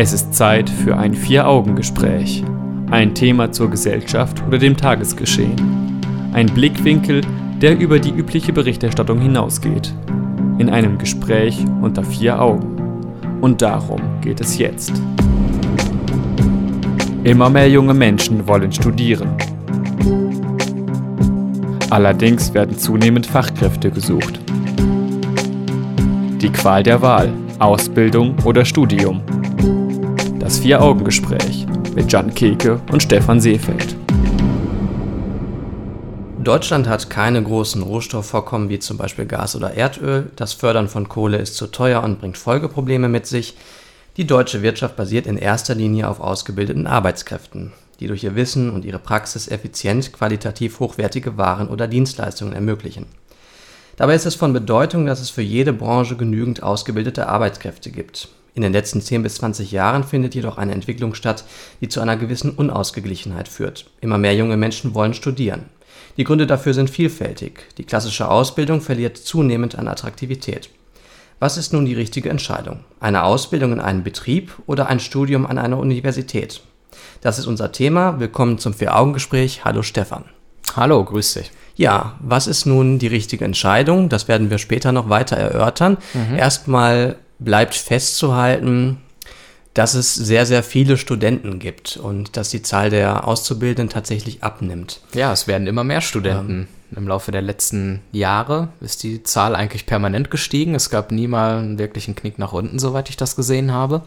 Es ist Zeit für ein Vier-Augen-Gespräch. Ein Thema zur Gesellschaft oder dem Tagesgeschehen. Ein Blickwinkel, der über die übliche Berichterstattung hinausgeht. In einem Gespräch unter vier Augen. Und darum geht es jetzt. Immer mehr junge Menschen wollen studieren. Allerdings werden zunehmend Fachkräfte gesucht. Die Qual der Wahl, Ausbildung oder Studium. Das Vier-Augen-Gespräch mit Jan Keke und Stefan Seefeld. Deutschland hat keine großen Rohstoffvorkommen wie zum Beispiel Gas oder Erdöl. Das Fördern von Kohle ist zu teuer und bringt Folgeprobleme mit sich. Die deutsche Wirtschaft basiert in erster Linie auf ausgebildeten Arbeitskräften, die durch ihr Wissen und ihre Praxis effizient qualitativ hochwertige Waren oder Dienstleistungen ermöglichen. Dabei ist es von Bedeutung, dass es für jede Branche genügend ausgebildete Arbeitskräfte gibt. In den letzten 10 bis 20 Jahren findet jedoch eine Entwicklung statt, die zu einer gewissen Unausgeglichenheit führt. Immer mehr junge Menschen wollen studieren. Die Gründe dafür sind vielfältig. Die klassische Ausbildung verliert zunehmend an Attraktivität. Was ist nun die richtige Entscheidung? Eine Ausbildung in einem Betrieb oder ein Studium an einer Universität? Das ist unser Thema. Willkommen zum Vier-Augen-Gespräch. Hallo Stefan. Hallo, grüß dich. Ja, was ist nun die richtige Entscheidung? Das werden wir später noch weiter erörtern. Mhm. Erstmal bleibt festzuhalten, dass es sehr, sehr viele Studenten gibt und dass die Zahl der Auszubildenden tatsächlich abnimmt. Ja, es werden immer mehr Studenten. Ähm, Im Laufe der letzten Jahre ist die Zahl eigentlich permanent gestiegen. Es gab nie mal einen wirklichen Knick nach unten, soweit ich das gesehen habe.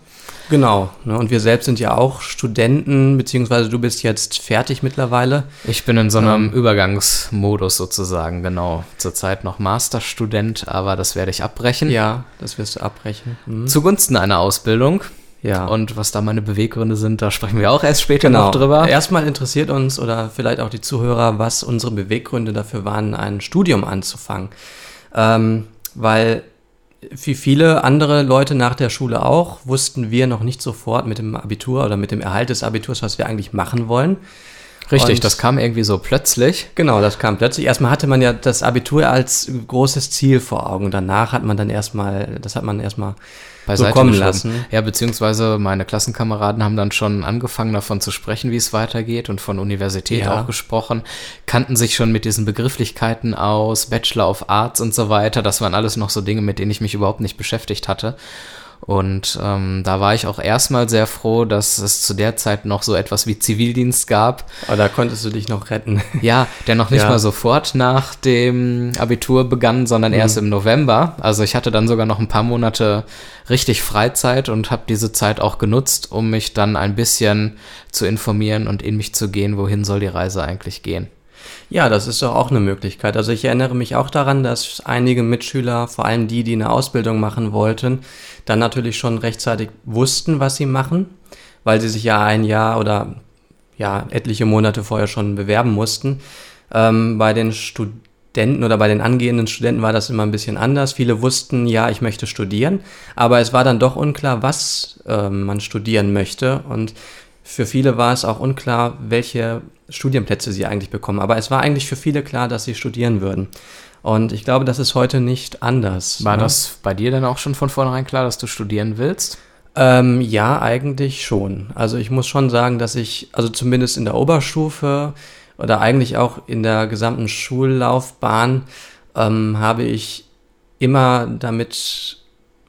Genau. Ne, und wir selbst sind ja auch Studenten, beziehungsweise du bist jetzt fertig mittlerweile. Ich bin in so einem ähm, Übergangsmodus sozusagen, genau. Zurzeit noch Masterstudent, aber das werde ich abbrechen. Ja, das wirst du abbrechen. Mhm. Zugunsten einer Ausbildung. Ja. Und was da meine Beweggründe sind, da sprechen wir auch erst später genau. noch drüber. Erstmal interessiert uns oder vielleicht auch die Zuhörer, was unsere Beweggründe dafür waren, ein Studium anzufangen. Ähm, weil wie viele andere Leute nach der Schule auch, wussten wir noch nicht sofort mit dem Abitur oder mit dem Erhalt des Abiturs, was wir eigentlich machen wollen. Richtig, und das kam irgendwie so plötzlich. Genau, das kam plötzlich. Erstmal hatte man ja das Abitur als großes Ziel vor Augen. Danach hat man dann erstmal, das hat man erstmal beiseite so kommen lassen. Ja, beziehungsweise meine Klassenkameraden haben dann schon angefangen davon zu sprechen, wie es weitergeht und von Universität ja. auch gesprochen, kannten sich schon mit diesen Begrifflichkeiten aus, Bachelor of Arts und so weiter. Das waren alles noch so Dinge, mit denen ich mich überhaupt nicht beschäftigt hatte. Und ähm, da war ich auch erstmal sehr froh, dass es zu der Zeit noch so etwas wie Zivildienst gab. Aber da konntest du dich noch retten. Ja, der noch nicht ja. mal sofort nach dem Abitur begann, sondern mhm. erst im November. Also ich hatte dann sogar noch ein paar Monate richtig Freizeit und habe diese Zeit auch genutzt, um mich dann ein bisschen zu informieren und in mich zu gehen, wohin soll die Reise eigentlich gehen. Ja, das ist doch auch eine Möglichkeit. Also ich erinnere mich auch daran, dass einige Mitschüler, vor allem die, die eine Ausbildung machen wollten, dann natürlich schon rechtzeitig wussten, was sie machen, weil sie sich ja ein Jahr oder ja etliche Monate vorher schon bewerben mussten. Ähm, bei den Studenten oder bei den angehenden Studenten war das immer ein bisschen anders. Viele wussten, ja, ich möchte studieren, aber es war dann doch unklar, was äh, man studieren möchte und für viele war es auch unklar, welche Studienplätze sie eigentlich bekommen. Aber es war eigentlich für viele klar, dass sie studieren würden. Und ich glaube, das ist heute nicht anders. War ne? das bei dir dann auch schon von vornherein klar, dass du studieren willst? Ähm, ja, eigentlich schon. Also ich muss schon sagen, dass ich, also zumindest in der Oberstufe oder eigentlich auch in der gesamten Schullaufbahn ähm, habe ich immer damit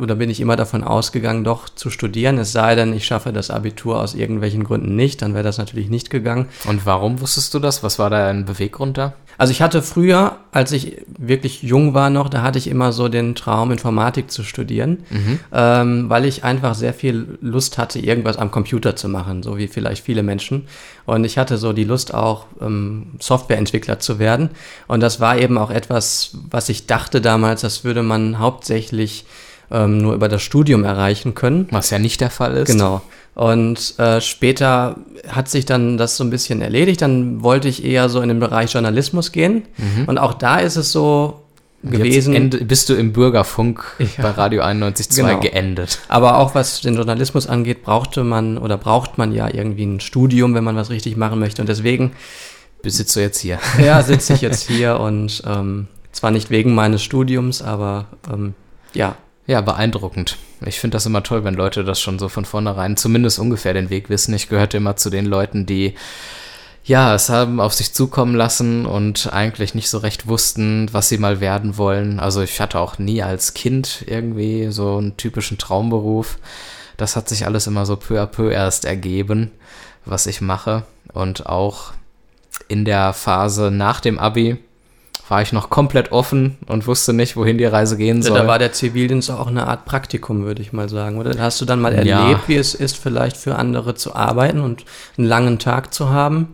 oder bin ich immer davon ausgegangen, doch zu studieren, es sei denn, ich schaffe das Abitur aus irgendwelchen Gründen nicht, dann wäre das natürlich nicht gegangen. Und warum wusstest du das? Was war da ein Beweggrund da? Also ich hatte früher, als ich wirklich jung war noch, da hatte ich immer so den Traum, Informatik zu studieren, mhm. ähm, weil ich einfach sehr viel Lust hatte, irgendwas am Computer zu machen, so wie vielleicht viele Menschen. Und ich hatte so die Lust auch, ähm, Softwareentwickler zu werden. Und das war eben auch etwas, was ich dachte damals, das würde man hauptsächlich ähm, nur über das Studium erreichen können. Was ja nicht der Fall ist. Genau. Und äh, später hat sich dann das so ein bisschen erledigt. Dann wollte ich eher so in den Bereich Journalismus gehen. Mhm. Und auch da ist es so gewesen. Jetzt bist du im Bürgerfunk ja. bei Radio 91.2 genau. geendet. Aber auch was den Journalismus angeht, brauchte man oder braucht man ja irgendwie ein Studium, wenn man was richtig machen möchte. Und deswegen besitzt du jetzt hier. Ja, sitze ich jetzt hier und ähm, zwar nicht wegen meines Studiums, aber ähm, ja, ja, beeindruckend. Ich finde das immer toll, wenn Leute das schon so von vornherein zumindest ungefähr den Weg wissen. Ich gehörte immer zu den Leuten, die ja, es haben auf sich zukommen lassen und eigentlich nicht so recht wussten, was sie mal werden wollen. Also ich hatte auch nie als Kind irgendwie so einen typischen Traumberuf. Das hat sich alles immer so peu à peu erst ergeben, was ich mache. Und auch in der Phase nach dem Abi war ich noch komplett offen und wusste nicht, wohin die Reise gehen soll. Da war der Zivildienst auch eine Art Praktikum, würde ich mal sagen, oder? Hast du dann mal erlebt, ja. wie es ist, vielleicht für andere zu arbeiten und einen langen Tag zu haben?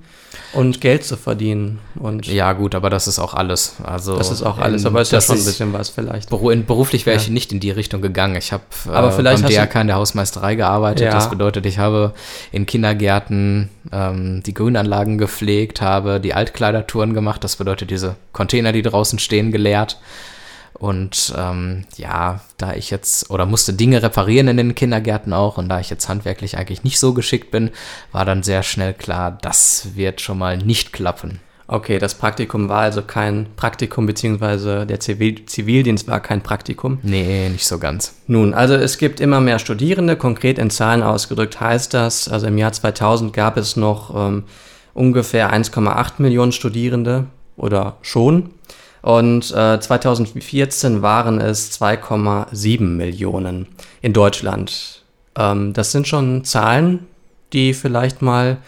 Und Geld zu verdienen. Und ja, gut, aber das ist auch alles. Also das ist auch alles, aber ist ja schon ein bisschen was vielleicht. Beruflich wäre ja. ich nicht in die Richtung gegangen. Ich habe äh, beim DRK in der Hausmeisterei gearbeitet. Ja. Das bedeutet, ich habe in Kindergärten ähm, die Grünanlagen gepflegt, habe die Altkleidertouren gemacht. Das bedeutet, diese Container, die draußen stehen, geleert. Und ähm, ja, da ich jetzt oder musste Dinge reparieren in den Kindergärten auch und da ich jetzt handwerklich eigentlich nicht so geschickt bin, war dann sehr schnell klar, das wird schon mal nicht klappen. Okay, das Praktikum war also kein Praktikum, beziehungsweise der Zivil Zivildienst war kein Praktikum. Nee, nicht so ganz. Nun, also es gibt immer mehr Studierende, konkret in Zahlen ausgedrückt heißt das, also im Jahr 2000 gab es noch ähm, ungefähr 1,8 Millionen Studierende oder schon. Und äh, 2014 waren es 2,7 Millionen in Deutschland. Ähm, das sind schon Zahlen, die vielleicht mal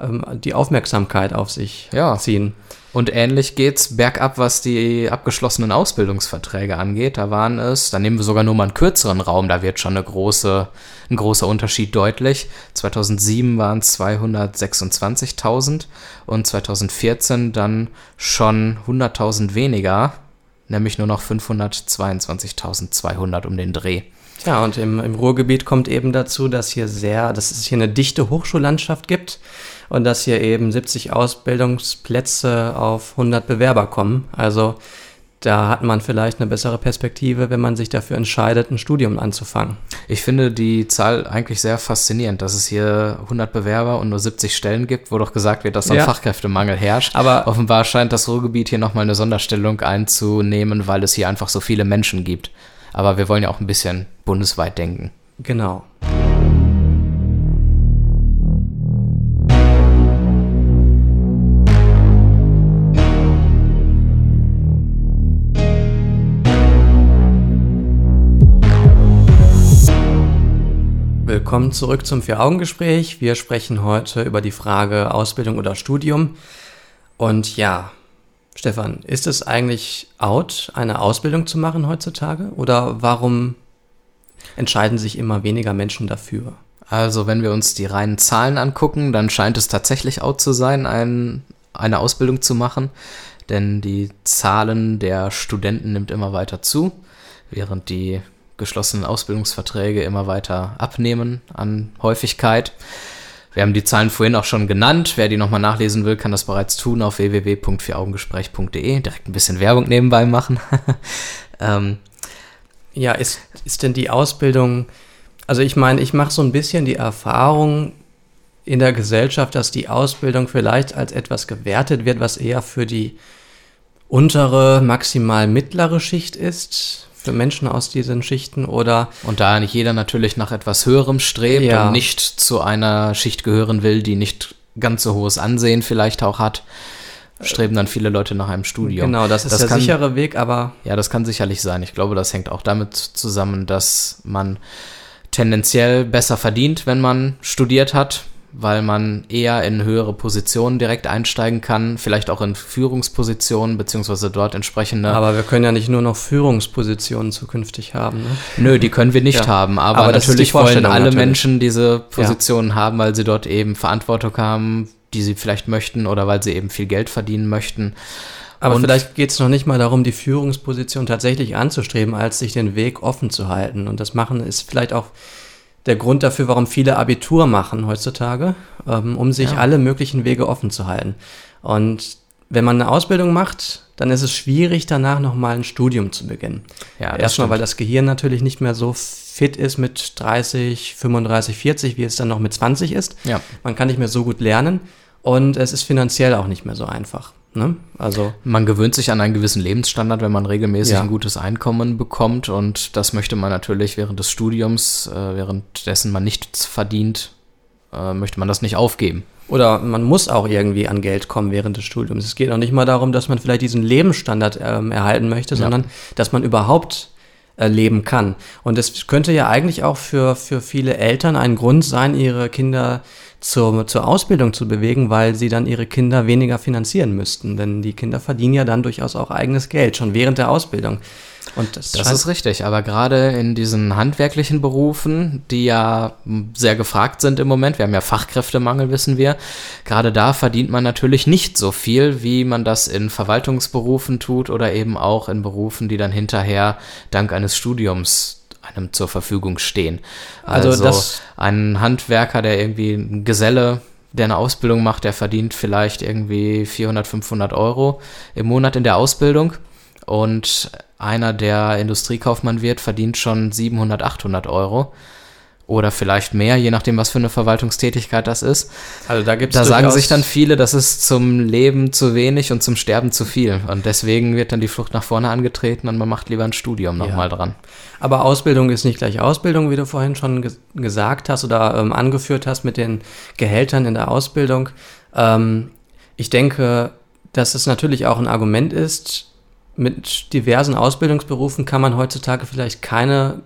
ähm, die Aufmerksamkeit auf sich ja. ziehen. Und ähnlich geht's bergab, was die abgeschlossenen Ausbildungsverträge angeht. Da waren es, da nehmen wir sogar nur mal einen kürzeren Raum, da wird schon eine große, ein großer Unterschied deutlich. 2007 waren es 226.000 und 2014 dann schon 100.000 weniger, nämlich nur noch 522.200 um den Dreh. Ja, und im, im Ruhrgebiet kommt eben dazu, dass hier sehr, dass es hier eine dichte Hochschullandschaft gibt und dass hier eben 70 Ausbildungsplätze auf 100 Bewerber kommen. Also da hat man vielleicht eine bessere Perspektive, wenn man sich dafür entscheidet, ein Studium anzufangen. Ich finde die Zahl eigentlich sehr faszinierend, dass es hier 100 Bewerber und nur 70 Stellen gibt, wo doch gesagt wird, dass ein ja. Fachkräftemangel herrscht. Aber offenbar scheint das Ruhrgebiet hier nochmal eine Sonderstellung einzunehmen, weil es hier einfach so viele Menschen gibt. Aber wir wollen ja auch ein bisschen bundesweit denken. Genau. Willkommen zurück zum Vier-Augen-Gespräch. Wir sprechen heute über die Frage Ausbildung oder Studium. Und ja, Stefan, ist es eigentlich out, eine Ausbildung zu machen heutzutage? Oder warum entscheiden sich immer weniger Menschen dafür? Also, wenn wir uns die reinen Zahlen angucken, dann scheint es tatsächlich out zu sein, ein, eine Ausbildung zu machen. Denn die Zahlen der Studenten nimmt immer weiter zu, während die geschlossenen Ausbildungsverträge immer weiter abnehmen an Häufigkeit. Wir haben die Zahlen vorhin auch schon genannt. Wer die nochmal nachlesen will, kann das bereits tun auf www.vieraugengespräch.de. Direkt ein bisschen Werbung nebenbei machen. ähm, ja, ist, ist denn die Ausbildung, also ich meine, ich mache so ein bisschen die Erfahrung in der Gesellschaft, dass die Ausbildung vielleicht als etwas gewertet wird, was eher für die untere, maximal mittlere Schicht ist für Menschen aus diesen Schichten oder. Und da nicht jeder natürlich nach etwas Höherem strebt ja. und nicht zu einer Schicht gehören will, die nicht ganz so hohes Ansehen vielleicht auch hat, streben dann viele Leute nach einem Studium. Genau, das ist das der kann, sichere Weg, aber. Ja, das kann sicherlich sein. Ich glaube, das hängt auch damit zusammen, dass man tendenziell besser verdient, wenn man studiert hat weil man eher in höhere Positionen direkt einsteigen kann, vielleicht auch in Führungspositionen, beziehungsweise dort entsprechende. Aber wir können ja nicht nur noch Führungspositionen zukünftig haben. Ne? Nö, die können wir nicht ja. haben. Aber, aber natürlich wollen alle natürlich. Menschen diese Positionen ja. haben, weil sie dort eben Verantwortung haben, die sie vielleicht möchten oder weil sie eben viel Geld verdienen möchten. Aber Und vielleicht geht es noch nicht mal darum, die Führungsposition tatsächlich anzustreben, als sich den Weg offen zu halten. Und das machen ist vielleicht auch der Grund dafür, warum viele Abitur machen heutzutage, ähm, um sich ja. alle möglichen Wege offen zu halten. Und wenn man eine Ausbildung macht, dann ist es schwierig, danach nochmal ein Studium zu beginnen. Ja, Erstmal, weil das Gehirn natürlich nicht mehr so fit ist mit 30, 35, 40, wie es dann noch mit 20 ist. Ja. Man kann nicht mehr so gut lernen und es ist finanziell auch nicht mehr so einfach. Ne? Also man gewöhnt sich an einen gewissen Lebensstandard, wenn man regelmäßig ja. ein gutes Einkommen bekommt und das möchte man natürlich während des Studiums, äh, währenddessen man nichts verdient, äh, möchte man das nicht aufgeben. Oder man muss auch irgendwie an Geld kommen während des Studiums. Es geht auch nicht mal darum, dass man vielleicht diesen Lebensstandard ähm, erhalten möchte, sondern ja. dass man überhaupt äh, leben kann. Und es könnte ja eigentlich auch für, für viele Eltern ein Grund sein, ihre Kinder zur, zur Ausbildung zu bewegen, weil sie dann ihre Kinder weniger finanzieren müssten. Denn die Kinder verdienen ja dann durchaus auch eigenes Geld, schon während der Ausbildung. Und das, das ist richtig, aber gerade in diesen handwerklichen Berufen, die ja sehr gefragt sind im Moment, wir haben ja Fachkräftemangel, wissen wir, gerade da verdient man natürlich nicht so viel, wie man das in Verwaltungsberufen tut oder eben auch in Berufen, die dann hinterher dank eines Studiums einem zur Verfügung stehen. Also, also ein Handwerker, der irgendwie ein Geselle, der eine Ausbildung macht, der verdient vielleicht irgendwie 400, 500 Euro im Monat in der Ausbildung. Und einer, der Industriekaufmann wird, verdient schon 700, 800 Euro oder vielleicht mehr, je nachdem, was für eine Verwaltungstätigkeit das ist. Also da gibt's Da sagen sich dann viele, das ist zum Leben zu wenig und zum Sterben zu viel. Und deswegen wird dann die Flucht nach vorne angetreten und man macht lieber ein Studium nochmal ja. dran. Aber Ausbildung ist nicht gleich Ausbildung, wie du vorhin schon ge gesagt hast oder ähm, angeführt hast mit den Gehältern in der Ausbildung. Ähm, ich denke, dass es natürlich auch ein Argument ist, mit diversen Ausbildungsberufen kann man heutzutage vielleicht keine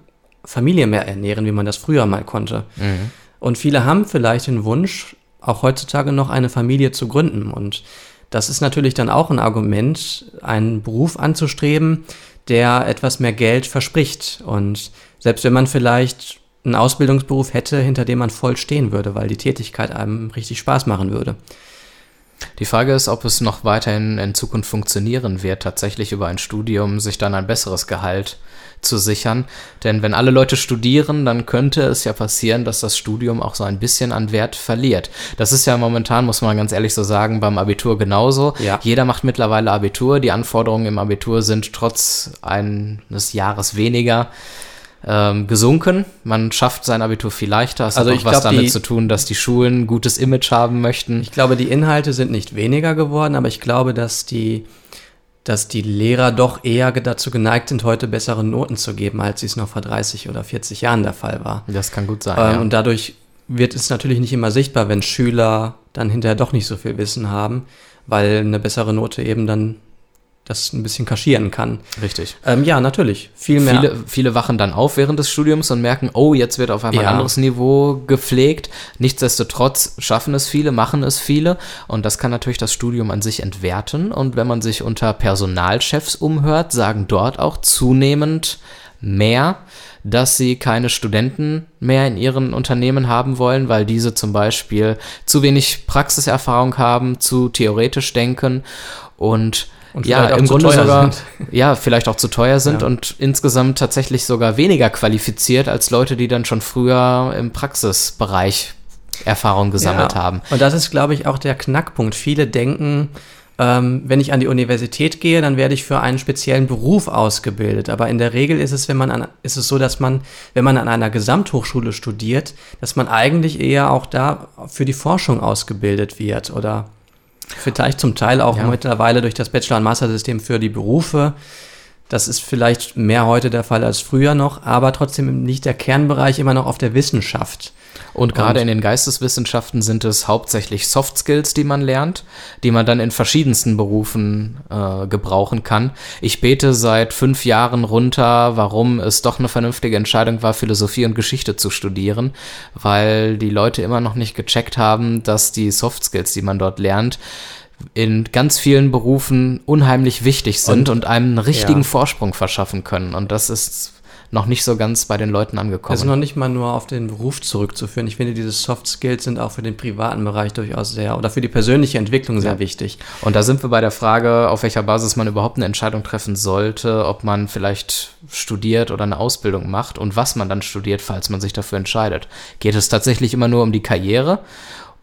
Familie mehr ernähren, wie man das früher mal konnte. Mhm. Und viele haben vielleicht den Wunsch, auch heutzutage noch eine Familie zu gründen. Und das ist natürlich dann auch ein Argument, einen Beruf anzustreben, der etwas mehr Geld verspricht. Und selbst wenn man vielleicht einen Ausbildungsberuf hätte, hinter dem man voll stehen würde, weil die Tätigkeit einem richtig Spaß machen würde. Die Frage ist, ob es noch weiterhin in Zukunft funktionieren wird, tatsächlich über ein Studium sich dann ein besseres Gehalt zu sichern. Denn wenn alle Leute studieren, dann könnte es ja passieren, dass das Studium auch so ein bisschen an Wert verliert. Das ist ja momentan, muss man ganz ehrlich so sagen, beim Abitur genauso. Ja. Jeder macht mittlerweile Abitur. Die Anforderungen im Abitur sind trotz eines Jahres weniger ähm, gesunken. Man schafft sein Abitur viel leichter. Es also hat auch was glaub, damit die, zu tun, dass die Schulen ein gutes Image haben möchten. Ich glaube, die Inhalte sind nicht weniger geworden, aber ich glaube, dass die, dass die Lehrer doch eher dazu geneigt sind, heute bessere Noten zu geben, als es noch vor 30 oder 40 Jahren der Fall war. Das kann gut sein. Ähm, ja. Und dadurch wird es natürlich nicht immer sichtbar, wenn Schüler dann hinterher doch nicht so viel Wissen haben, weil eine bessere Note eben dann das ein bisschen kaschieren kann. Richtig. Ähm, ja, natürlich. Viel mehr. Viele, viele wachen dann auf während des Studiums und merken, oh, jetzt wird auf einmal ja. ein anderes Niveau gepflegt. Nichtsdestotrotz schaffen es viele, machen es viele und das kann natürlich das Studium an sich entwerten. Und wenn man sich unter Personalchefs umhört, sagen dort auch zunehmend mehr, dass sie keine Studenten mehr in ihren Unternehmen haben wollen, weil diese zum Beispiel zu wenig Praxiserfahrung haben, zu theoretisch denken und und ja, im Grunde sogar, sind. ja, vielleicht auch zu teuer sind ja. und insgesamt tatsächlich sogar weniger qualifiziert als Leute, die dann schon früher im Praxisbereich Erfahrung gesammelt ja. haben. Und das ist, glaube ich, auch der Knackpunkt. Viele denken, ähm, wenn ich an die Universität gehe, dann werde ich für einen speziellen Beruf ausgebildet. Aber in der Regel ist es, wenn man an, ist es so, dass man, wenn man an einer Gesamthochschule studiert, dass man eigentlich eher auch da für die Forschung ausgebildet wird oder Vielleicht zum Teil auch ja. mittlerweile durch das Bachelor- und Master-System für die Berufe. Das ist vielleicht mehr heute der Fall als früher noch, aber trotzdem nicht der Kernbereich immer noch auf der Wissenschaft. Und gerade in den Geisteswissenschaften sind es hauptsächlich Soft Skills, die man lernt, die man dann in verschiedensten Berufen äh, gebrauchen kann. Ich bete seit fünf Jahren runter, warum es doch eine vernünftige Entscheidung war, Philosophie und Geschichte zu studieren, weil die Leute immer noch nicht gecheckt haben, dass die Soft Skills, die man dort lernt, in ganz vielen Berufen unheimlich wichtig sind und, und einem einen richtigen ja. Vorsprung verschaffen können. Und das ist noch nicht so ganz bei den Leuten angekommen. Also noch nicht mal nur auf den Beruf zurückzuführen. Ich finde, diese Soft Skills sind auch für den privaten Bereich durchaus sehr oder für die persönliche Entwicklung sehr ja. wichtig. Und da sind wir bei der Frage, auf welcher Basis man überhaupt eine Entscheidung treffen sollte, ob man vielleicht studiert oder eine Ausbildung macht und was man dann studiert, falls man sich dafür entscheidet. Geht es tatsächlich immer nur um die Karriere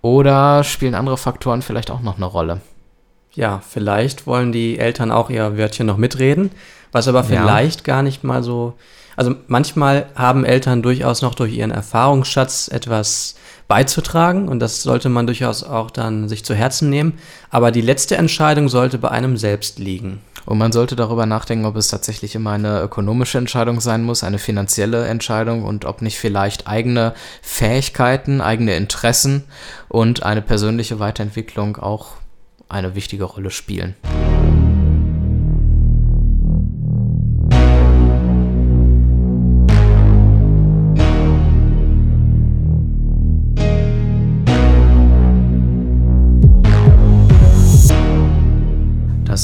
oder spielen andere Faktoren vielleicht auch noch eine Rolle? Ja, vielleicht wollen die Eltern auch ihr Wörtchen noch mitreden, was aber vielleicht ja. gar nicht mal so Also manchmal haben Eltern durchaus noch durch ihren Erfahrungsschatz etwas beizutragen und das sollte man durchaus auch dann sich zu Herzen nehmen. Aber die letzte Entscheidung sollte bei einem selbst liegen. Und man sollte darüber nachdenken, ob es tatsächlich immer eine ökonomische Entscheidung sein muss, eine finanzielle Entscheidung und ob nicht vielleicht eigene Fähigkeiten, eigene Interessen und eine persönliche Weiterentwicklung auch eine wichtige Rolle spielen.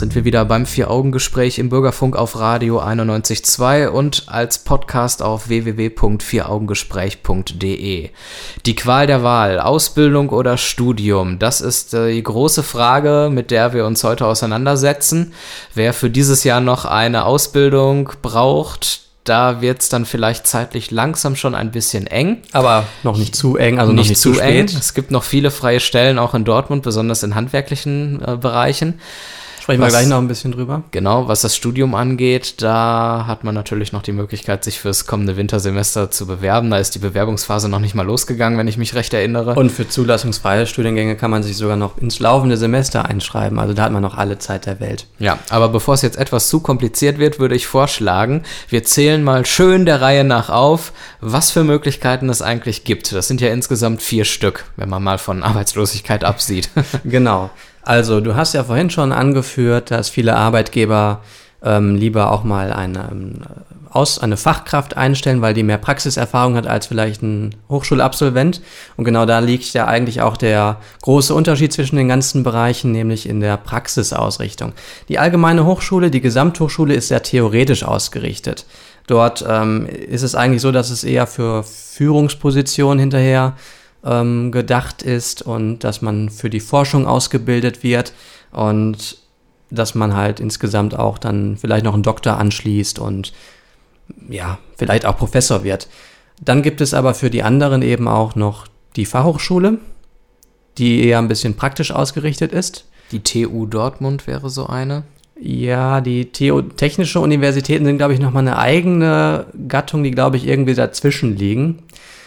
Sind wir wieder beim Vier-Augen-Gespräch im Bürgerfunk auf Radio 91.2 und als Podcast auf www.vieraugengespräch.de. Die Qual der Wahl, Ausbildung oder Studium, das ist äh, die große Frage, mit der wir uns heute auseinandersetzen. Wer für dieses Jahr noch eine Ausbildung braucht, da wird es dann vielleicht zeitlich langsam schon ein bisschen eng. Aber noch nicht zu eng, also nicht, nicht zu, zu eng. Es gibt noch viele freie Stellen, auch in Dortmund, besonders in handwerklichen äh, Bereichen. Sprechen wir gleich noch ein bisschen drüber. Genau, was das Studium angeht, da hat man natürlich noch die Möglichkeit, sich fürs kommende Wintersemester zu bewerben. Da ist die Bewerbungsphase noch nicht mal losgegangen, wenn ich mich recht erinnere. Und für zulassungsfreie Studiengänge kann man sich sogar noch ins laufende Semester einschreiben. Also da hat man noch alle Zeit der Welt. Ja, aber bevor es jetzt etwas zu kompliziert wird, würde ich vorschlagen, wir zählen mal schön der Reihe nach auf, was für Möglichkeiten es eigentlich gibt. Das sind ja insgesamt vier Stück, wenn man mal von Arbeitslosigkeit absieht. genau. Also, du hast ja vorhin schon angeführt, dass viele Arbeitgeber ähm, lieber auch mal eine, ähm, aus, eine Fachkraft einstellen, weil die mehr Praxiserfahrung hat als vielleicht ein Hochschulabsolvent. Und genau da liegt ja eigentlich auch der große Unterschied zwischen den ganzen Bereichen, nämlich in der Praxisausrichtung. Die allgemeine Hochschule, die Gesamthochschule ist sehr theoretisch ausgerichtet. Dort ähm, ist es eigentlich so, dass es eher für Führungspositionen hinterher ähm, gedacht ist und dass man für die Forschung ausgebildet wird und dass man halt insgesamt auch dann vielleicht noch einen Doktor anschließt und ja, vielleicht auch Professor wird. Dann gibt es aber für die anderen eben auch noch die Fachhochschule, die eher ein bisschen praktisch ausgerichtet ist. Die TU Dortmund wäre so eine. Ja, die Theo technische Universitäten sind, glaube ich, nochmal eine eigene Gattung, die, glaube ich, irgendwie dazwischen liegen.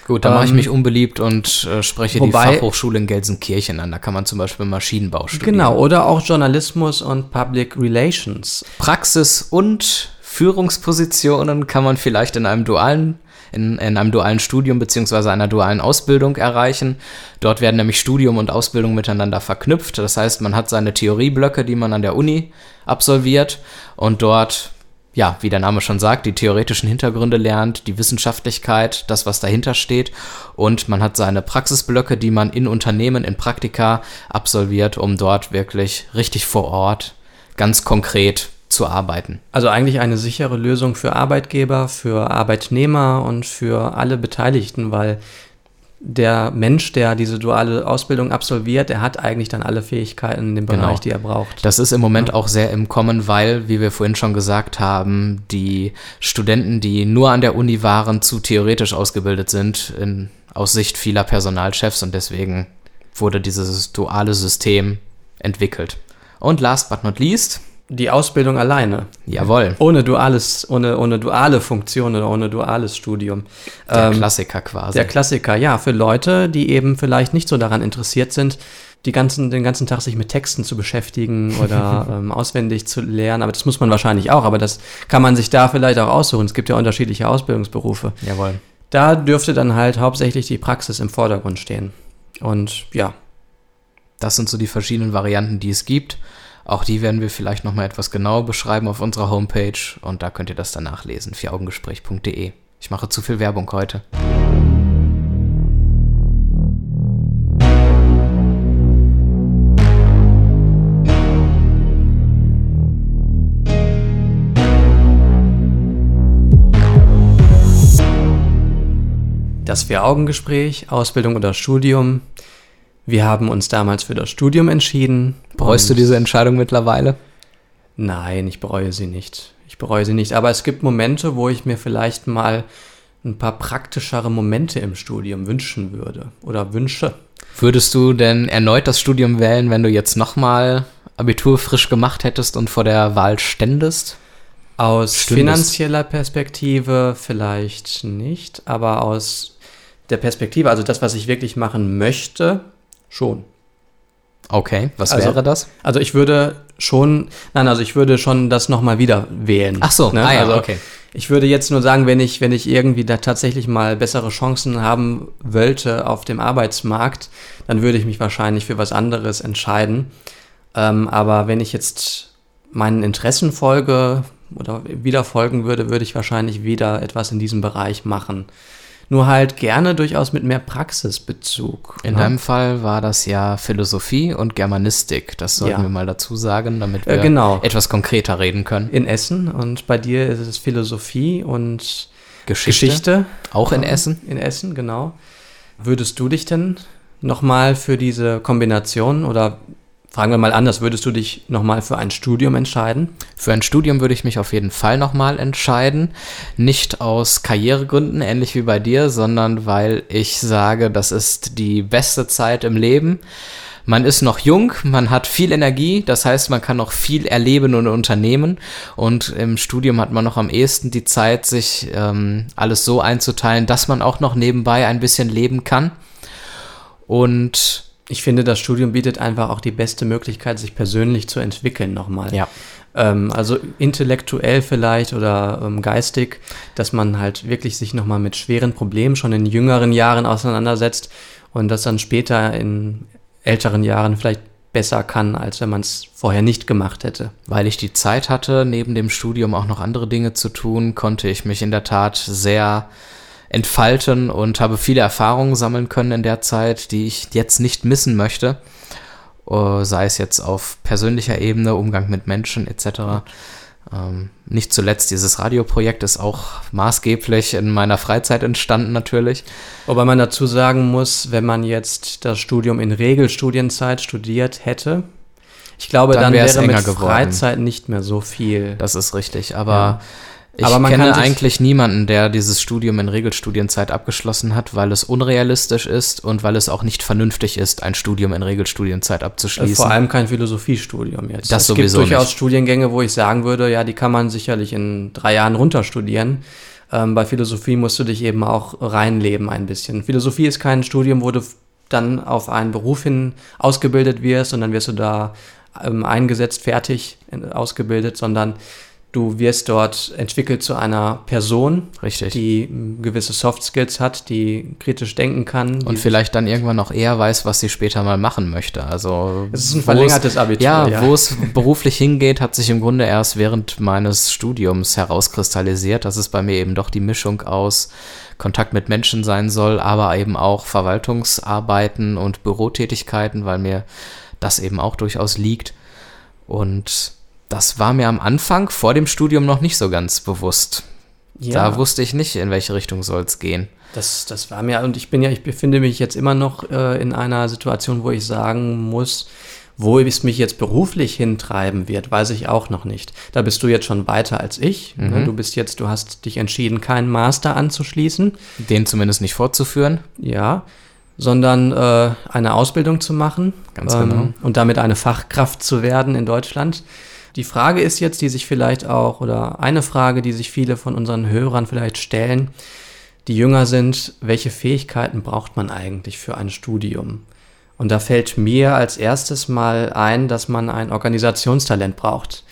Gut, da ähm, mache ich mich unbeliebt und äh, spreche wobei, die Fachhochschule in Gelsenkirchen an. Da kann man zum Beispiel Maschinenbau studieren. Genau, oder auch Journalismus und Public Relations. Praxis und Führungspositionen kann man vielleicht in einem dualen in, in einem dualen Studium beziehungsweise einer dualen Ausbildung erreichen. Dort werden nämlich Studium und Ausbildung miteinander verknüpft. Das heißt, man hat seine Theorieblöcke, die man an der Uni absolviert und dort ja, wie der Name schon sagt, die theoretischen Hintergründe lernt, die Wissenschaftlichkeit, das, was dahinter steht. Und man hat seine Praxisblöcke, die man in Unternehmen, in Praktika absolviert, um dort wirklich richtig vor Ort ganz konkret zu arbeiten. Also eigentlich eine sichere Lösung für Arbeitgeber, für Arbeitnehmer und für alle Beteiligten, weil der Mensch, der diese duale Ausbildung absolviert, der hat eigentlich dann alle Fähigkeiten in dem Bereich, genau. die er braucht. Das ist im Moment ja. auch sehr im Kommen, weil, wie wir vorhin schon gesagt haben, die Studenten, die nur an der Uni waren, zu theoretisch ausgebildet sind, in, aus Sicht vieler Personalchefs und deswegen wurde dieses duale System entwickelt. Und last but not least, die Ausbildung alleine. Jawohl. Ohne duales, ohne, ohne duale Funktion oder ohne duales Studium. Der ähm, Klassiker quasi. Der Klassiker, ja, für Leute, die eben vielleicht nicht so daran interessiert sind, die ganzen, den ganzen Tag sich mit Texten zu beschäftigen oder ähm, auswendig zu lernen. Aber das muss man wahrscheinlich auch, aber das kann man sich da vielleicht auch aussuchen. Es gibt ja unterschiedliche Ausbildungsberufe. Jawohl. Da dürfte dann halt hauptsächlich die Praxis im Vordergrund stehen. Und ja. Das sind so die verschiedenen Varianten, die es gibt. Auch die werden wir vielleicht nochmal etwas genauer beschreiben auf unserer Homepage und da könnt ihr das dann nachlesen, vieraugengespräch.de. Ich mache zu viel Werbung heute. Das Vier-Augen-Gespräch, Ausbildung oder Studium, wir haben uns damals für das Studium entschieden. Bereust du diese Entscheidung mittlerweile? Nein, ich bereue sie nicht. Ich bereue sie nicht. Aber es gibt Momente, wo ich mir vielleicht mal ein paar praktischere Momente im Studium wünschen würde oder wünsche. Würdest du denn erneut das Studium wählen, wenn du jetzt nochmal Abitur frisch gemacht hättest und vor der Wahl ständest? Aus finanzieller Perspektive vielleicht nicht, aber aus der Perspektive, also das, was ich wirklich machen möchte, schon. Okay, was also, wäre das? Also ich würde schon, nein, also ich würde schon das nochmal wieder wählen. Ach so, ne? ah ja, also okay. Ich würde jetzt nur sagen, wenn ich, wenn ich irgendwie da tatsächlich mal bessere Chancen haben wollte auf dem Arbeitsmarkt, dann würde ich mich wahrscheinlich für was anderes entscheiden. Ähm, aber wenn ich jetzt meinen Interessen folge oder wieder folgen würde, würde ich wahrscheinlich wieder etwas in diesem Bereich machen. Nur halt gerne durchaus mit mehr Praxisbezug. In ne? deinem Fall war das ja Philosophie und Germanistik. Das sollten Ja. wir mal dazu sagen, damit wir Äh, genau. etwas konkreter reden können. In Essen und bei dir ist es Philosophie und Geschichte. Geschichte. Auch in Ja, Essen? In Essen, genau. Würdest du dich denn nochmal für diese Kombination oder fragen wir mal anders, würdest du dich nochmal für ein Studium entscheiden? Für ein Studium würde ich mich auf jeden Fall nochmal entscheiden. Nicht aus Karrieregründen, ähnlich wie bei dir, sondern weil ich sage, das ist die beste Zeit im Leben. Man ist noch jung, man hat viel Energie, das heißt, man kann noch viel erleben und unternehmen. Und im Studium hat man noch am ehesten die Zeit, sich ähm, alles so einzuteilen, dass man auch noch nebenbei ein bisschen leben kann. Und Ich finde, das Studium bietet einfach auch die beste Möglichkeit, sich persönlich zu entwickeln nochmal. ja, Ähm, also intellektuell vielleicht oder ähm, geistig, dass man halt wirklich sich nochmal mit schweren Problemen schon in jüngeren Jahren auseinandersetzt und das dann später in älteren Jahren vielleicht besser kann, als wenn man es vorher nicht gemacht hätte. Weil ich die Zeit hatte, neben dem Studium auch noch andere Dinge zu tun, konnte ich mich in der Tat sehr entfalten und habe viele Erfahrungen sammeln können in der Zeit, die ich jetzt nicht missen möchte. Äh, Sei es jetzt auf persönlicher Ebene, Umgang mit Menschen etc. Ähm, nicht zuletzt dieses Radioprojekt ist auch maßgeblich in meiner Freizeit entstanden natürlich. Wobei man dazu sagen muss, wenn man jetzt das Studium in Regelstudienzeit studiert hätte, ich glaube, Dann dann, wäre mit geworden. Freizeit nicht mehr so viel. Das ist richtig, aber Ja. Ich Aber man kenne eigentlich niemanden, der dieses Studium in Regelstudienzeit abgeschlossen hat, weil es unrealistisch ist und weil es auch nicht vernünftig ist, ein Studium in Regelstudienzeit abzuschließen. Vor allem kein Philosophiestudium jetzt. Das es sowieso gibt durchaus nicht. Studiengänge, wo ich sagen würde, ja, die kann man sicherlich in drei Jahren runterstudieren. Ähm, bei Philosophie musst du dich eben auch reinleben ein bisschen. Philosophie ist kein Studium, wo du dann auf einen Beruf hin ausgebildet wirst und dann wirst du da ähm, eingesetzt, fertig ausgebildet, sondern du wirst dort entwickelt zu einer Person, Richtig. die ähm, gewisse Soft Skills hat, die kritisch denken kann. und vielleicht dann irgendwann auch eher weiß, was sie später mal machen möchte. Also Es ist ein verlängertes Abitur, Ja, ja. wo es beruflich hingeht, hat sich im Grunde erst während meines Studiums herauskristallisiert, dass es bei mir eben doch die Mischung aus Kontakt mit Menschen sein soll, aber eben auch Verwaltungsarbeiten und Bürotätigkeiten, weil mir das eben auch durchaus liegt. Und das war mir am Anfang vor dem Studium noch nicht so ganz bewusst. Da wusste ich nicht, in welche Richtung soll es gehen. Das, das war mir, und ich bin ja, ich befinde mich jetzt immer noch äh, in einer Situation, wo ich sagen muss, wo es mich jetzt beruflich hintreiben wird, weiß ich auch noch nicht. Da bist du jetzt schon weiter als ich. Ne? Du bist jetzt, du hast dich entschieden, keinen Master anzuschließen, Den zumindest nicht fortzuführen. ja, sondern äh, eine Ausbildung zu machen. Ganz genau. Und damit eine Fachkraft zu werden in Deutschland. Die Frage ist jetzt, die sich vielleicht auch, oder eine Frage, die sich viele von unseren Hörern vielleicht stellen, die jünger sind, welche Fähigkeiten braucht man eigentlich für ein Studium? Und da fällt mir als erstes mal ein, dass man ein Organisationstalent braucht.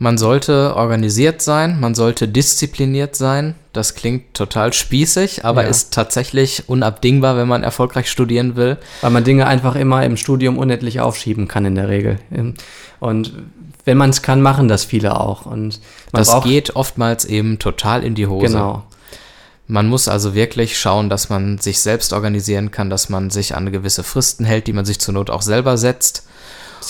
Man sollte organisiert sein, man sollte diszipliniert sein. Das klingt total spießig, aber Ja. ist tatsächlich unabdingbar, wenn man erfolgreich studieren will. Weil man Dinge einfach immer im Studium unendlich aufschieben kann in der Regel. Und wenn man es kann, machen das viele auch. Und das geht oftmals eben total in die Hose. Genau. Man muss also wirklich schauen, dass man sich selbst organisieren kann, dass man sich an gewisse Fristen hält, die man sich zur Not auch selber setzt.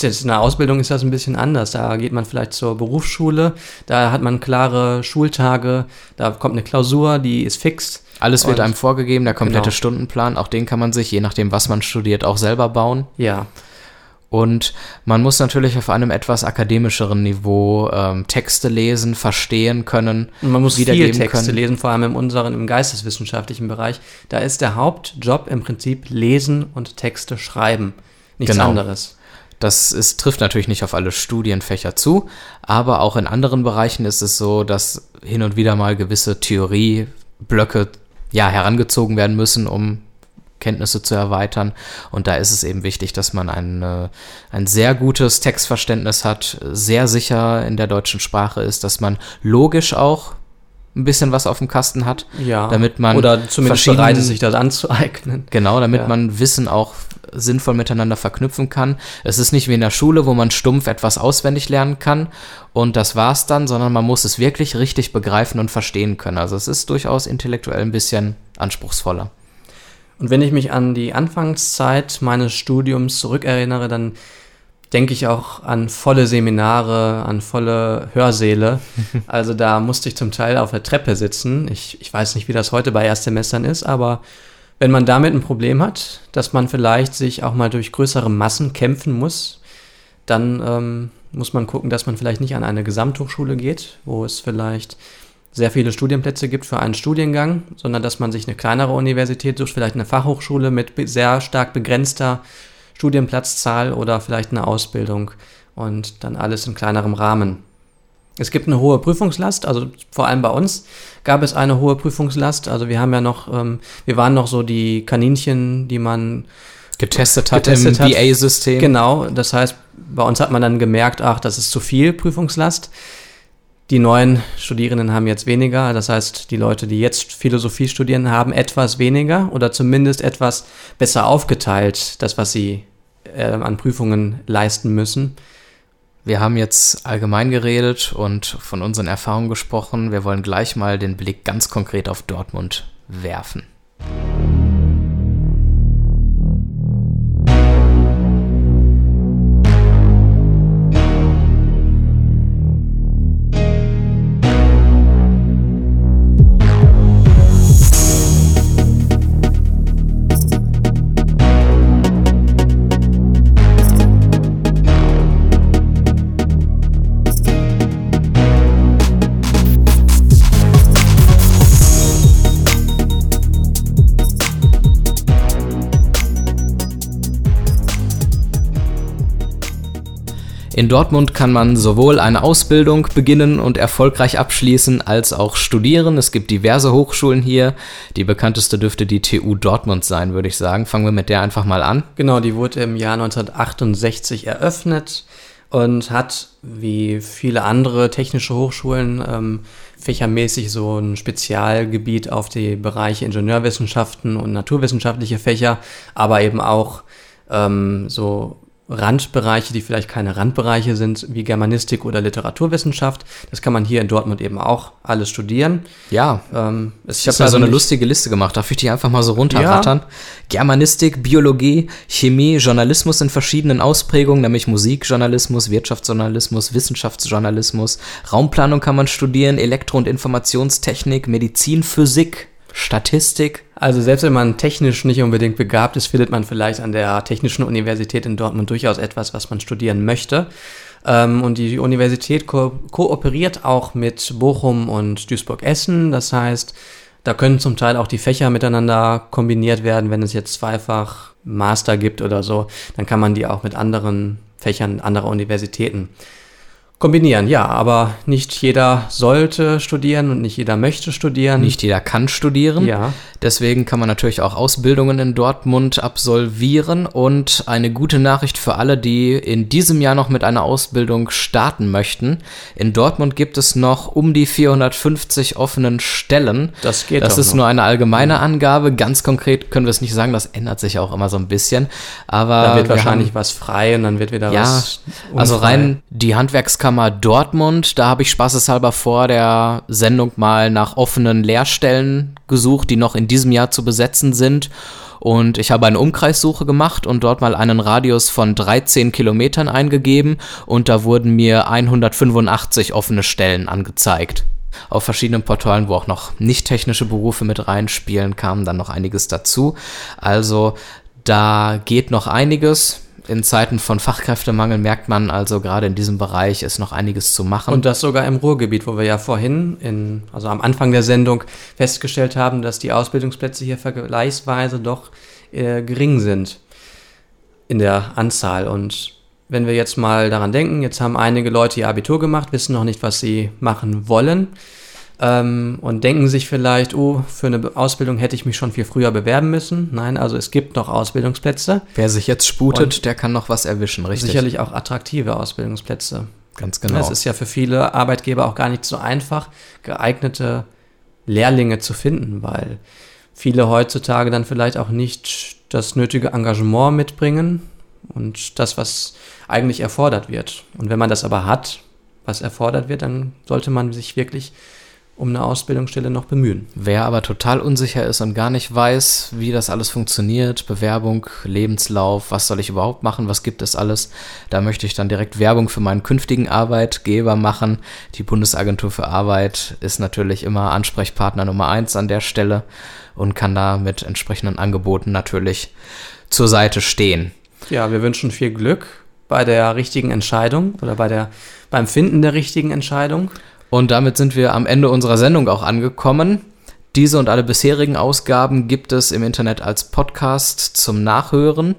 Jetzt in der Ausbildung ist das ein bisschen anders. Da geht man vielleicht zur Berufsschule, da hat man klare Schultage, da kommt eine Klausur, die ist fix. Alles wird einem vorgegeben, der komplette Genau. Stundenplan, auch den kann man sich, je nachdem, was man studiert, auch selber bauen. Ja, Und man muss natürlich auf einem etwas akademischeren Niveau ähm, Texte lesen, verstehen können, und man muss viel wiedergeben Texte können. lesen, vor allem in unseren, im geisteswissenschaftlichen Bereich. Da ist der Hauptjob im Prinzip Lesen und Texte schreiben. Nichts Genau. anderes. Das ist, trifft natürlich nicht auf alle Studienfächer zu, aber auch in anderen Bereichen ist es so, dass hin und wieder mal gewisse Theorieblöcke ja, herangezogen werden müssen, um Kenntnisse zu erweitern. Und da ist es eben wichtig, dass man ein, äh, ein sehr gutes Textverständnis hat, sehr sicher in der deutschen Sprache ist, dass man logisch auch ein bisschen was auf dem Kasten hat, ja. damit man oder zumindest bereit ist, sich das anzueignen. Genau, damit ja. man Wissen auch sinnvoll miteinander verknüpfen kann. Es ist nicht wie in der Schule, wo man stumpf etwas auswendig lernen kann und das war's dann, sondern man muss es wirklich richtig begreifen und verstehen können. Also es ist durchaus intellektuell ein bisschen anspruchsvoller. Und wenn ich mich an die Anfangszeit meines Studiums zurückerinnere, dann denke ich auch an volle Seminare, an volle Hörsäle. Also da musste ich zum Teil auf der Treppe sitzen. Ich, ich weiß nicht, wie das heute bei Erstsemestern ist, aber wenn man damit ein Problem hat, dass man vielleicht sich auch mal durch größere Massen kämpfen muss, dann ähm, muss man gucken, dass man vielleicht nicht an eine Gesamthochschule geht, wo es vielleicht sehr viele Studienplätze gibt für einen Studiengang, sondern dass man sich eine kleinere Universität sucht, vielleicht eine Fachhochschule mit sehr stark begrenzter Studienplatzzahl oder vielleicht eine Ausbildung und dann alles in kleinerem Rahmen. Es gibt eine hohe Prüfungslast, also vor allem bei uns gab es eine hohe Prüfungslast. Also wir haben ja noch, ähm, wir waren noch so die Kaninchen, die man getestet hat getestet im BA-System. Genau, das heißt, bei uns hat man dann gemerkt, ach, das ist zu viel Prüfungslast. Die neuen Studierenden haben jetzt weniger. Das heißt, die Leute, die jetzt Philosophie studieren, haben etwas weniger oder zumindest etwas besser aufgeteilt, das, was sie äh, an Prüfungen leisten müssen. Wir haben jetzt allgemein geredet und von unseren Erfahrungen gesprochen. Wir wollen gleich mal den Blick ganz konkret auf Dortmund werfen. In Dortmund kann man sowohl eine Ausbildung beginnen und erfolgreich abschließen, als auch studieren. Es gibt diverse Hochschulen hier. Die bekannteste dürfte die TU Dortmund sein, würde ich sagen. Fangen wir mit der einfach mal an. Genau, die wurde im Jahr 1968 eröffnet und hat, wie viele andere technische Hochschulen, ähm, fächermäßig so ein Spezialgebiet auf die Bereiche Ingenieurwissenschaften und naturwissenschaftliche Fächer, aber eben auch ähm, so Randbereiche, die vielleicht keine Randbereiche sind, wie Germanistik oder Literaturwissenschaft. Das kann man hier in Dortmund eben auch alles studieren. Ja, ähm, ich habe da so eine lustige Liste gemacht. Darf ich die einfach mal so runterrattern? Ja. Germanistik, Biologie, Chemie, Journalismus in verschiedenen Ausprägungen, nämlich Musikjournalismus, Wirtschaftsjournalismus, Wissenschaftsjournalismus, Raumplanung kann man studieren, Elektro- und Informationstechnik, Medizin, Physik, Statistik. Also selbst wenn man technisch nicht unbedingt begabt ist, findet man vielleicht an der Technischen Universität in Dortmund durchaus etwas, was man studieren möchte. Ähm, und die Universität ko kooperiert auch mit Bochum und Duisburg-Essen. Das heißt, da können zum Teil auch die Fächer miteinander kombiniert werden. Wenn es jetzt zweifach Master gibt oder so, dann kann man die auch mit anderen Fächern anderer Universitäten Kombinieren, ja, aber nicht jeder sollte studieren und nicht jeder möchte studieren. Nicht jeder kann studieren. Ja. Deswegen kann man natürlich auch Ausbildungen in Dortmund absolvieren. Und eine gute Nachricht für alle, die in diesem Jahr noch mit einer Ausbildung starten möchten. In Dortmund gibt es noch um die 450 offenen Stellen. Das geht Das ist noch. nur eine allgemeine Angabe. Ganz konkret können wir es nicht sagen. Das ändert sich auch immer so ein bisschen. Aber da wird wahrscheinlich haben, was frei und dann wird wieder ja, was. Unfrei. Also rein die Handwerkskammer Handwerkskammer Dortmund. Da habe ich spaßeshalber vor der Sendung mal nach offenen Lehrstellen gesucht, die noch in diesem Jahr zu besetzen sind. Und ich habe eine Umkreissuche gemacht und dort mal einen Radius von 13 Kilometern eingegeben und da wurden mir 185 offene Stellen angezeigt. Auf verschiedenen Portalen, wo auch noch nicht technische Berufe mit reinspielen, kam dann noch einiges dazu. Also da geht noch einiges in Zeiten von Fachkräftemangel merkt man also gerade in diesem Bereich ist noch einiges zu machen. Und das sogar im Ruhrgebiet, wo wir ja vorhin, in, also am Anfang der Sendung, festgestellt haben, dass die Ausbildungsplätze hier vergleichsweise doch äh, gering sind in der Anzahl. Und wenn wir jetzt mal daran denken, jetzt haben einige Leute ihr Abitur gemacht, wissen noch nicht, was sie machen wollen ähm, und denken sich vielleicht, oh, für eine Ausbildung hätte ich mich schon viel früher bewerben müssen. Nein, also es gibt noch Ausbildungsplätze. Wer sich jetzt sputet, der kann noch was erwischen, richtig? Sicherlich auch attraktive Ausbildungsplätze. Ganz genau. Es ist ja für viele Arbeitgeber auch gar nicht so einfach, geeignete Lehrlinge zu finden, weil viele heutzutage dann vielleicht auch nicht das nötige Engagement mitbringen und das, was eigentlich erfordert wird. Und wenn man das aber hat, was erfordert wird, dann sollte man sich wirklich um eine Ausbildungsstelle noch bemühen. Wer aber total unsicher ist und gar nicht weiß, wie das alles funktioniert, Bewerbung, Lebenslauf, was soll ich überhaupt machen, was gibt es alles, da möchte ich dann direkt Werbung für meinen künftigen Arbeitgeber machen. Die Bundesagentur für Arbeit ist natürlich immer Ansprechpartner Nummer eins an der Stelle und kann da mit entsprechenden Angeboten natürlich zur Seite stehen. Ja, wir wünschen viel Glück bei der richtigen Entscheidung oder bei der, beim Finden der richtigen Entscheidung. Und damit sind wir am Ende unserer Sendung auch angekommen. Diese und alle bisherigen Ausgaben gibt es im Internet als Podcast zum Nachhören.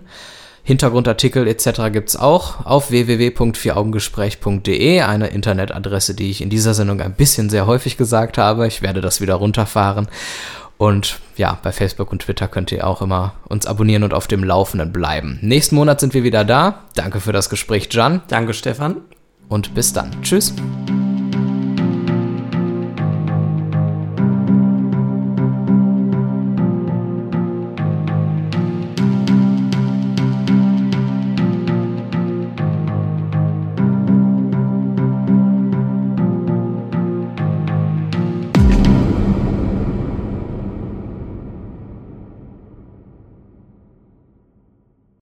Hintergrundartikel etc. gibt es auch auf www.vieraugengespräch.de, eine Internetadresse, die ich in dieser Sendung ein bisschen sehr häufig gesagt habe. Ich werde das wieder runterfahren. Und ja, bei Facebook und Twitter könnt ihr auch immer uns abonnieren und auf dem Laufenden bleiben. Nächsten Monat sind wir wieder da. Danke für das Gespräch, Jan. Danke, Stefan. Und bis dann. Tschüss.